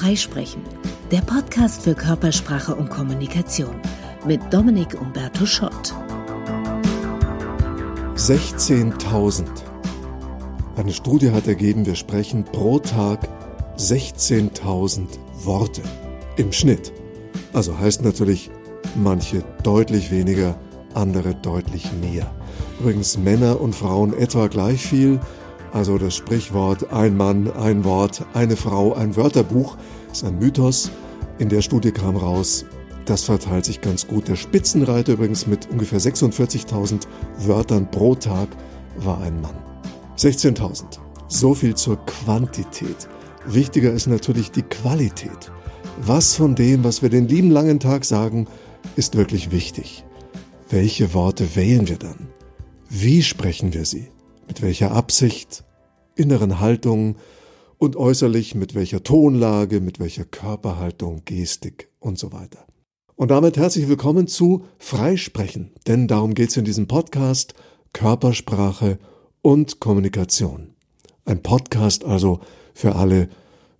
Freisprechen, der Podcast für Körpersprache und Kommunikation mit Dominik Umberto Schott. 16.000. Eine Studie hat ergeben, wir sprechen pro Tag 16.000 Worte im Schnitt. Also heißt natürlich, manche deutlich weniger, andere deutlich mehr. Übrigens Männer und Frauen etwa gleich viel. Also das Sprichwort ein Mann, ein Wort, eine Frau, ein Wörterbuch ist ein Mythos. In der Studie kam raus, das verteilt sich ganz gut. Der Spitzenreiter übrigens mit ungefähr 46.000 Wörtern pro Tag war ein Mann. 16.000. So viel zur Quantität. Wichtiger ist natürlich die Qualität. Was von dem, was wir den lieben langen Tag sagen, ist wirklich wichtig? Welche Worte wählen wir dann? Wie sprechen wir sie? Mit welcher Absicht, inneren Haltung und äußerlich mit welcher Tonlage, mit welcher Körperhaltung, Gestik und so weiter. Und damit herzlich willkommen zu Freisprechen, denn darum geht es in diesem Podcast Körpersprache und Kommunikation. Ein Podcast also für alle,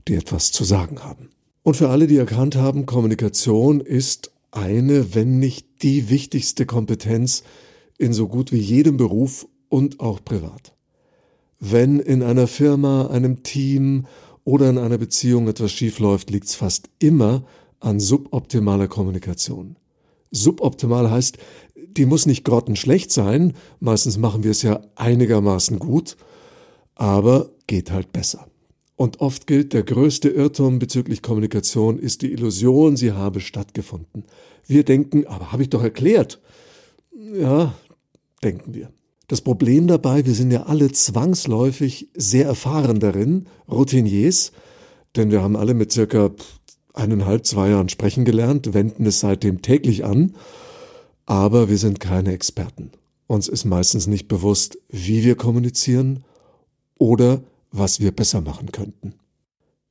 die etwas zu sagen haben. Und für alle, die erkannt haben, Kommunikation ist eine, wenn nicht die wichtigste Kompetenz, in so gut wie jedem Beruf und auch privat. Wenn in einer Firma, einem Team oder in einer Beziehung etwas schiefläuft, liegt es fast immer an suboptimaler Kommunikation. Suboptimal heißt, die muss nicht grottenschlecht sein, meistens machen wir es ja einigermaßen gut, aber geht halt besser. Und oft gilt, der größte Irrtum bezüglich Kommunikation ist die Illusion, sie habe stattgefunden. Wir denken, aber habe ich doch erklärt. Ja, denken wir. Das Problem dabei, wir sind ja alle zwangsläufig sehr erfahren darin, Routiniers, denn wir haben alle mit circa eineinhalb, zwei Jahren sprechen gelernt, wenden es seitdem täglich an, aber wir sind keine Experten. Uns ist meistens nicht bewusst, wie wir kommunizieren oder was wir besser machen könnten.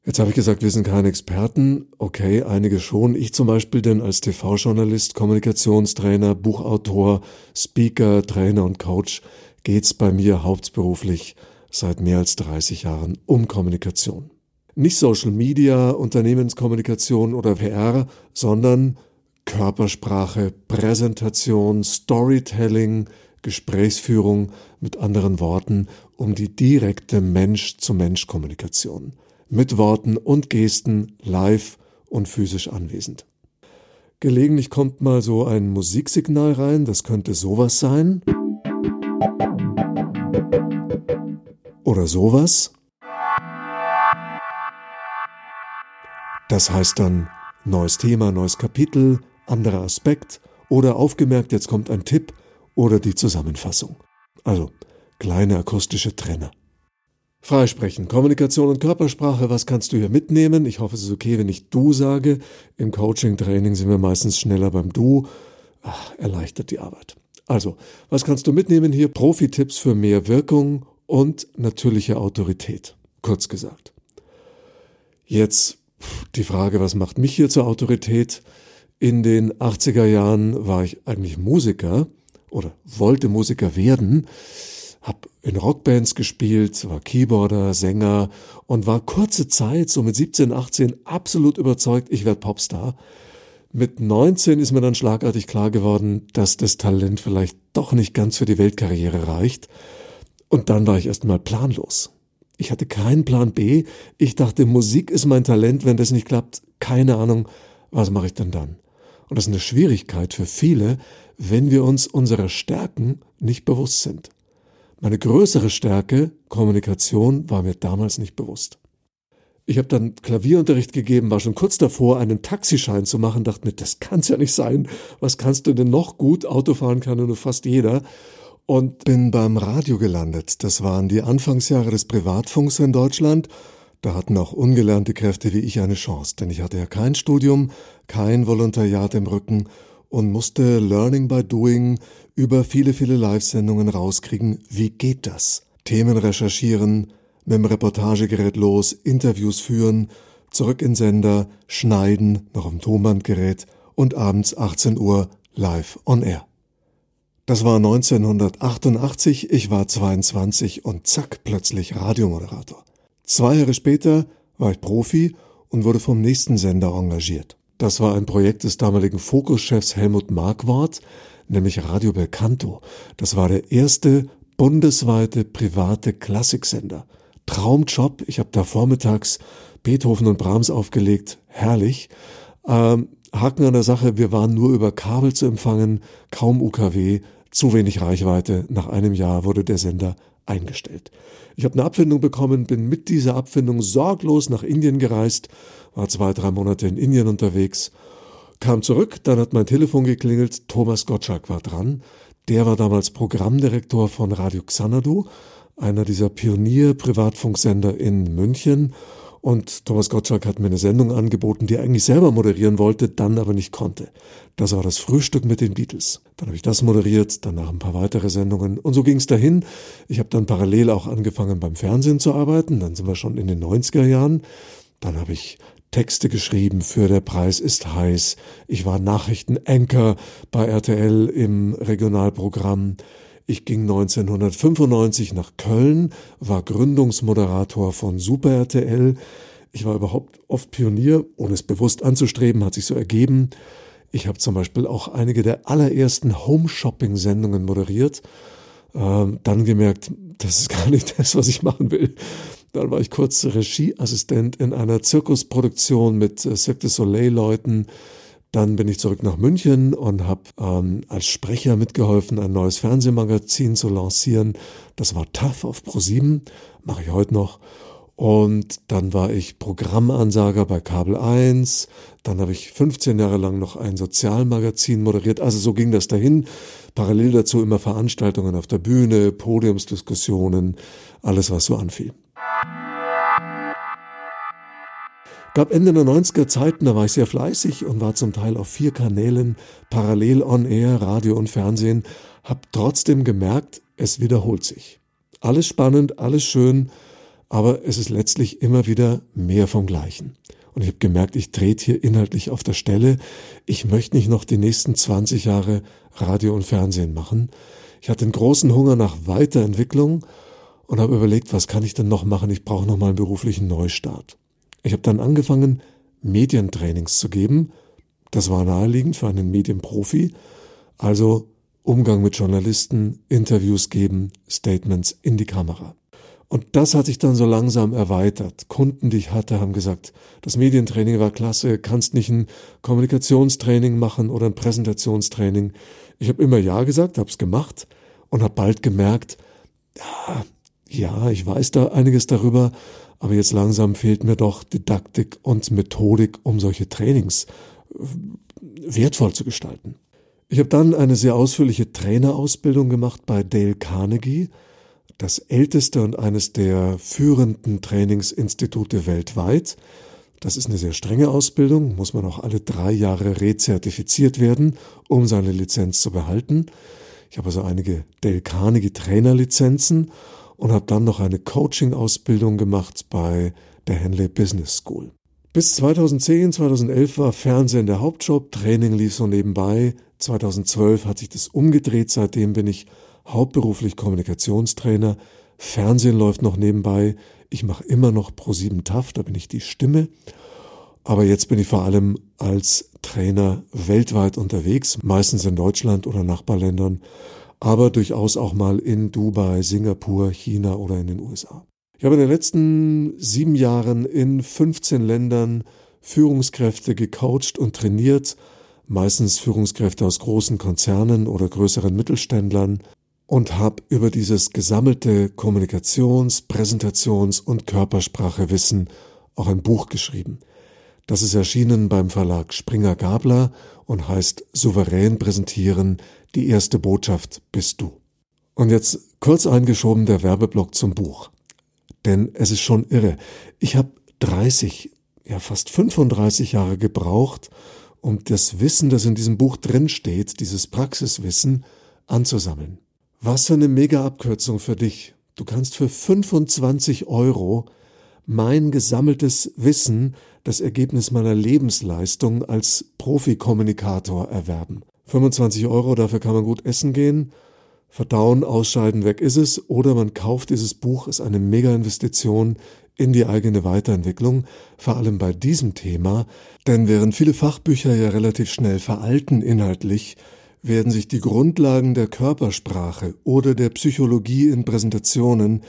Jetzt habe ich gesagt, wir sind keine Experten. Okay, einige schon. Ich zum Beispiel denn als TV-Journalist, Kommunikationstrainer, Buchautor, Speaker, Trainer und Coach geht's bei mir hauptberuflich seit mehr als 30 Jahren um Kommunikation. Nicht Social Media, Unternehmenskommunikation oder PR, sondern Körpersprache, Präsentation, Storytelling, Gesprächsführung, mit anderen Worten, um die direkte Mensch-zu-Mensch-Kommunikation mit Worten und Gesten live und physisch anwesend. Gelegentlich kommt mal so ein Musiksignal rein, das könnte sowas sein. Oder sowas. Das heißt dann neues Thema, neues Kapitel, anderer Aspekt oder aufgemerkt, jetzt kommt ein Tipp oder die Zusammenfassung. Also kleine akustische Trenner. Freisprechen, Kommunikation und Körpersprache, was kannst du hier mitnehmen? Ich hoffe, es ist okay, wenn ich du sage. Im Coaching-Training sind wir meistens schneller beim Du. Ach, erleichtert die Arbeit. Also, was kannst du mitnehmen hier? Profi-Tipps für mehr Wirkung und natürliche Autorität. Kurz gesagt. Jetzt die Frage, was macht mich hier zur Autorität? In den 80er Jahren war ich eigentlich Musiker oder wollte Musiker werden in Rockbands gespielt, war Keyboarder, Sänger und war kurze Zeit, so mit 17, 18, absolut überzeugt, ich werde Popstar. Mit 19 ist mir dann schlagartig klar geworden, dass das Talent vielleicht doch nicht ganz für die Weltkarriere reicht. Und dann war ich erstmal planlos. Ich hatte keinen Plan B. Ich dachte, Musik ist mein Talent. Wenn das nicht klappt, keine Ahnung, was mache ich denn dann? Und das ist eine Schwierigkeit für viele, wenn wir uns unserer Stärken nicht bewusst sind. Meine größere Stärke, Kommunikation, war mir damals nicht bewusst. Ich habe dann Klavierunterricht gegeben, war schon kurz davor, einen Taxischein zu machen, dachte mir, das kann's ja nicht sein. Was kannst du denn noch gut? Autofahren kann nur fast jeder. Und bin beim Radio gelandet. Das waren die Anfangsjahre des Privatfunks in Deutschland. Da hatten auch ungelernte Kräfte wie ich eine Chance, denn ich hatte ja kein Studium, kein Volontariat im Rücken und musste Learning by Doing über viele, viele Live-Sendungen rauskriegen, wie geht das? Themen recherchieren, mit dem Reportagegerät los, Interviews führen, zurück in Sender, schneiden, noch am Tonbandgerät und abends 18 Uhr live on air. Das war 1988, ich war 22 und zack, plötzlich Radiomoderator. Zwei Jahre später war ich Profi und wurde vom nächsten Sender engagiert. Das war ein Projekt des damaligen Fokuschefs Helmut Marquardt, nämlich Radio Belcanto. Das war der erste bundesweite private Klassiksender. Traumjob. Ich habe da vormittags Beethoven und Brahms aufgelegt. Herrlich. Ähm, Haken an der Sache, wir waren nur über Kabel zu empfangen, kaum UKW, zu wenig Reichweite. Nach einem Jahr wurde der Sender eingestellt. Ich habe eine Abfindung bekommen, bin mit dieser Abfindung sorglos nach Indien gereist, war zwei, drei Monate in Indien unterwegs, kam zurück, dann hat mein Telefon geklingelt, Thomas Gottschalk war dran. Der war damals Programmdirektor von Radio Xanadu, einer dieser Pionier-Privatfunksender in München und Thomas Gottschalk hat mir eine Sendung angeboten, die er eigentlich selber moderieren wollte, dann aber nicht konnte. Das war das Frühstück mit den Beatles. Dann habe ich das moderiert, danach ein paar weitere Sendungen. Und so ging es dahin. Ich habe dann parallel auch angefangen beim Fernsehen zu arbeiten. Dann sind wir schon in den 90er Jahren. Dann habe ich Texte geschrieben für Der Preis ist heiß. Ich war Nachrichtenanchor bei RTL im Regionalprogramm. Ich ging 1995 nach Köln, war Gründungsmoderator von Super RTL. Ich war überhaupt oft Pionier, ohne es bewusst anzustreben, hat sich so ergeben. Ich habe zum Beispiel auch einige der allerersten Home-Shopping-Sendungen moderiert. Ähm, dann gemerkt, das ist gar nicht das, was ich machen will. Dann war ich kurz Regieassistent in einer Zirkusproduktion mit äh, Cirque du Soleil-Leuten. Dann bin ich zurück nach München und habe ähm, als Sprecher mitgeholfen, ein neues Fernsehmagazin zu lancieren. Das war Tough auf Pro7, mache ich heute noch. Und dann war ich Programmansager bei Kabel 1. Dann habe ich 15 Jahre lang noch ein Sozialmagazin moderiert. Also so ging das dahin. Parallel dazu immer Veranstaltungen auf der Bühne, Podiumsdiskussionen, alles was so anfiel. Gab Ende der 90er Zeiten, da war ich sehr fleißig und war zum Teil auf vier Kanälen parallel on air, Radio und Fernsehen, hab trotzdem gemerkt, es wiederholt sich. Alles spannend, alles schön, aber es ist letztlich immer wieder mehr vom Gleichen. Und ich habe gemerkt, ich trete hier inhaltlich auf der Stelle. Ich möchte nicht noch die nächsten 20 Jahre Radio und Fernsehen machen. Ich hatte einen großen Hunger nach Weiterentwicklung und habe überlegt, was kann ich denn noch machen? Ich brauche noch mal einen beruflichen Neustart. Ich habe dann angefangen, Medientrainings zu geben. Das war naheliegend für einen Medienprofi. Also Umgang mit Journalisten, Interviews geben, Statements in die Kamera. Und das hat sich dann so langsam erweitert. Kunden, die ich hatte, haben gesagt, das Medientraining war klasse, kannst nicht ein Kommunikationstraining machen oder ein Präsentationstraining. Ich habe immer Ja gesagt, habe es gemacht und habe bald gemerkt, ja, ich weiß da einiges darüber, aber jetzt langsam fehlt mir doch Didaktik und Methodik, um solche Trainings äh, wertvoll zu gestalten. Ich habe dann eine sehr ausführliche Trainerausbildung gemacht bei Dale Carnegie, das älteste und eines der führenden Trainingsinstitute weltweit. Das ist eine sehr strenge Ausbildung, muss man auch alle drei Jahre rezertifiziert werden, um seine Lizenz zu behalten. Ich habe also einige Dale Carnegie Trainerlizenzen und habe dann noch eine Coaching-Ausbildung gemacht bei der Henley Business School. Bis 2010, 2011 war Fernsehen der Hauptjob, Training lief so nebenbei. 2012 hat sich das umgedreht, seitdem bin ich hauptberuflich Kommunikationstrainer. Fernsehen läuft noch nebenbei. Ich mache immer noch Pro7 TAF, da bin ich die Stimme. Aber jetzt bin ich vor allem als Trainer weltweit unterwegs, meistens in Deutschland oder Nachbarländern aber durchaus auch mal in Dubai, Singapur, China oder in den USA. Ich habe in den letzten sieben Jahren in 15 Ländern Führungskräfte gecoacht und trainiert, meistens Führungskräfte aus großen Konzernen oder größeren Mittelständlern und habe über dieses gesammelte Kommunikations-, Präsentations- und Körpersprachewissen auch ein Buch geschrieben. Das ist erschienen beim Verlag Springer Gabler und heißt Souverän präsentieren, die erste Botschaft bist du. Und jetzt kurz eingeschoben der Werbeblock zum Buch. Denn es ist schon irre. Ich habe 30, ja fast 35 Jahre gebraucht, um das Wissen, das in diesem Buch drin steht, dieses Praxiswissen, anzusammeln. Was für eine mega Abkürzung für dich. Du kannst für 25 Euro mein gesammeltes Wissen, das Ergebnis meiner Lebensleistung als Profikommunikator erwerben. 25 Euro, dafür kann man gut essen gehen, verdauen, ausscheiden, weg ist es. Oder man kauft dieses Buch, ist eine Mega-Investition in die eigene Weiterentwicklung, vor allem bei diesem Thema, denn während viele Fachbücher ja relativ schnell veralten inhaltlich, werden sich die Grundlagen der Körpersprache oder der Psychologie in Präsentationen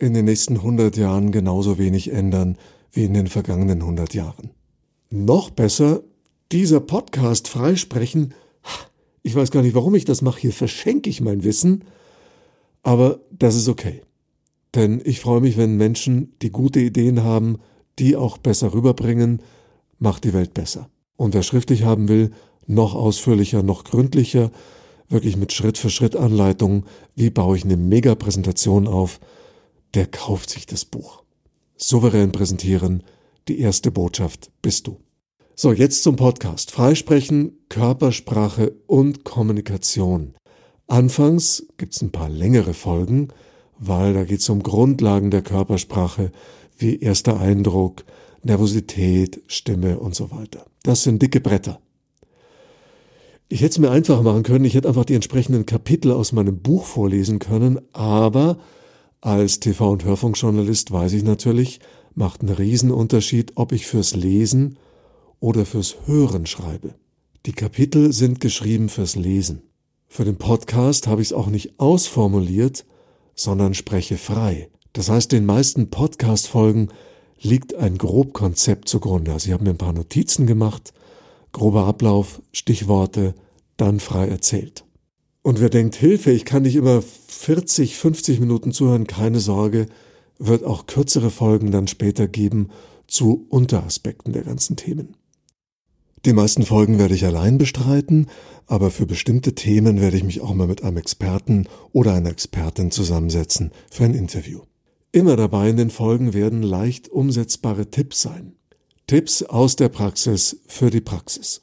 in den nächsten 100 Jahren genauso wenig ändern wie in den vergangenen 100 Jahren. Noch besser, dieser Podcast freisprechen, ich weiß gar nicht, warum ich das mache, hier verschenke ich mein Wissen, aber das ist okay. Denn ich freue mich, wenn Menschen, die gute Ideen haben, die auch besser rüberbringen, macht die Welt besser. Und wer schriftlich haben will, noch ausführlicher, noch gründlicher, wirklich mit Schritt für Schritt Anleitungen, wie baue ich eine Mega-Präsentation auf, der kauft sich das Buch. Souverän präsentieren, die erste Botschaft bist du. So, jetzt zum Podcast. Freisprechen, Körpersprache und Kommunikation. Anfangs gibt's ein paar längere Folgen, weil da geht's um Grundlagen der Körpersprache, wie erster Eindruck, Nervosität, Stimme und so weiter. Das sind dicke Bretter. Ich hätte es mir einfach machen können, ich hätte einfach die entsprechenden Kapitel aus meinem Buch vorlesen können, aber als TV- und Hörfunkjournalist weiß ich natürlich, macht einen Riesenunterschied, ob ich fürs Lesen oder fürs Hören schreibe. Die Kapitel sind geschrieben fürs Lesen. Für den Podcast habe ich es auch nicht ausformuliert, sondern spreche frei. Das heißt, den meisten Podcast-Folgen liegt ein Grobkonzept zugrunde. Also ich habe mir ein paar Notizen gemacht, grober Ablauf, Stichworte, dann frei erzählt. Und wer denkt, Hilfe, ich kann nicht immer 40, 50 Minuten zuhören, keine Sorge, wird auch kürzere Folgen dann später geben zu Unteraspekten der ganzen Themen. Die meisten Folgen werde ich allein bestreiten, aber für bestimmte Themen werde ich mich auch mal mit einem Experten oder einer Expertin zusammensetzen für ein Interview. Immer dabei in den Folgen werden leicht umsetzbare Tipps sein. Tipps aus der Praxis für die Praxis.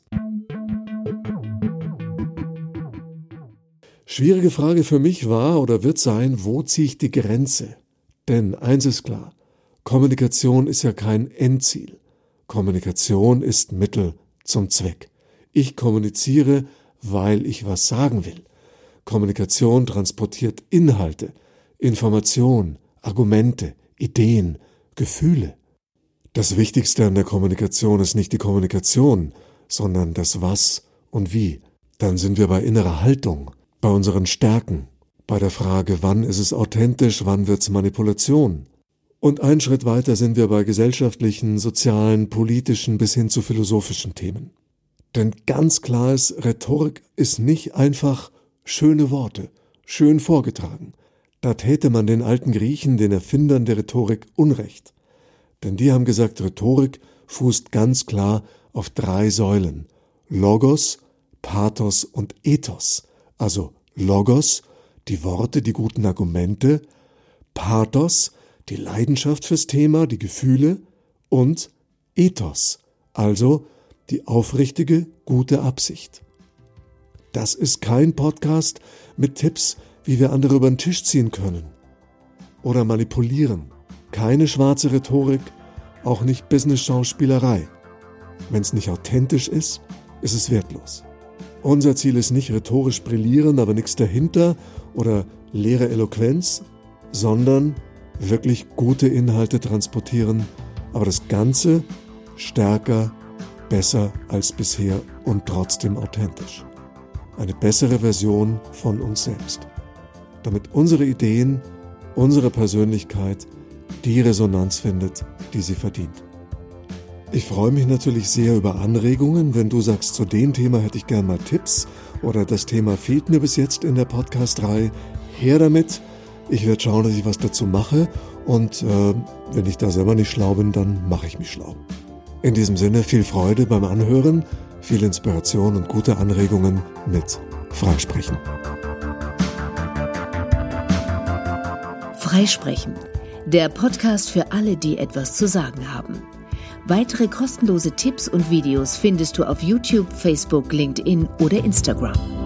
Schwierige Frage für mich war oder wird sein, wo ziehe ich die Grenze? Denn eins ist klar, Kommunikation ist ja kein Endziel. Kommunikation ist Mittel zum Zweck. Ich kommuniziere, weil ich was sagen will. Kommunikation transportiert Inhalte, Information, Argumente, Ideen, Gefühle. Das Wichtigste an der Kommunikation ist nicht die Kommunikation, sondern das Was und Wie. Dann sind wir bei innerer Haltung, bei unseren Stärken, bei der Frage, wann ist es authentisch, wann wird es Manipulation. Und einen Schritt weiter sind wir bei gesellschaftlichen, sozialen, politischen bis hin zu philosophischen Themen. Denn ganz klar ist, Rhetorik ist nicht einfach schöne Worte, schön vorgetragen. Da täte man den alten Griechen, den Erfindern der Rhetorik, Unrecht. Denn die haben gesagt, Rhetorik fußt ganz klar auf drei Säulen. Logos, Pathos und Ethos also Logos, die Worte, die guten Argumente, Pathos, die Leidenschaft fürs Thema, die Gefühle und Ethos, also die aufrichtige, gute Absicht. Das ist kein Podcast mit Tipps, wie wir andere über den Tisch ziehen können oder manipulieren. Keine schwarze Rhetorik, auch nicht Business-Schauspielerei. Wenn es nicht authentisch ist, ist es wertlos. Unser Ziel ist nicht rhetorisch brillieren, aber nichts dahinter oder leere Eloquenz, sondern wirklich gute Inhalte transportieren, aber das Ganze stärker, besser als bisher und trotzdem authentisch. Eine bessere Version von uns selbst. Damit unsere Ideen, unsere Persönlichkeit die Resonanz findet, die sie verdient. Ich freue mich natürlich sehr über Anregungen. Wenn du sagst, zu dem Thema hätte ich gern mal Tipps oder das Thema fehlt mir bis jetzt in der Podcast-Reihe, her damit. Ich werde schauen, dass ich was dazu mache und äh, wenn ich da selber nicht schlau bin, dann mache ich mich schlau. In diesem Sinne viel Freude beim Anhören, viel Inspiration und gute Anregungen mit Freisprechen. Freisprechen, der Podcast für alle, die etwas zu sagen haben. Weitere kostenlose Tipps und Videos findest du auf YouTube, Facebook, LinkedIn oder Instagram.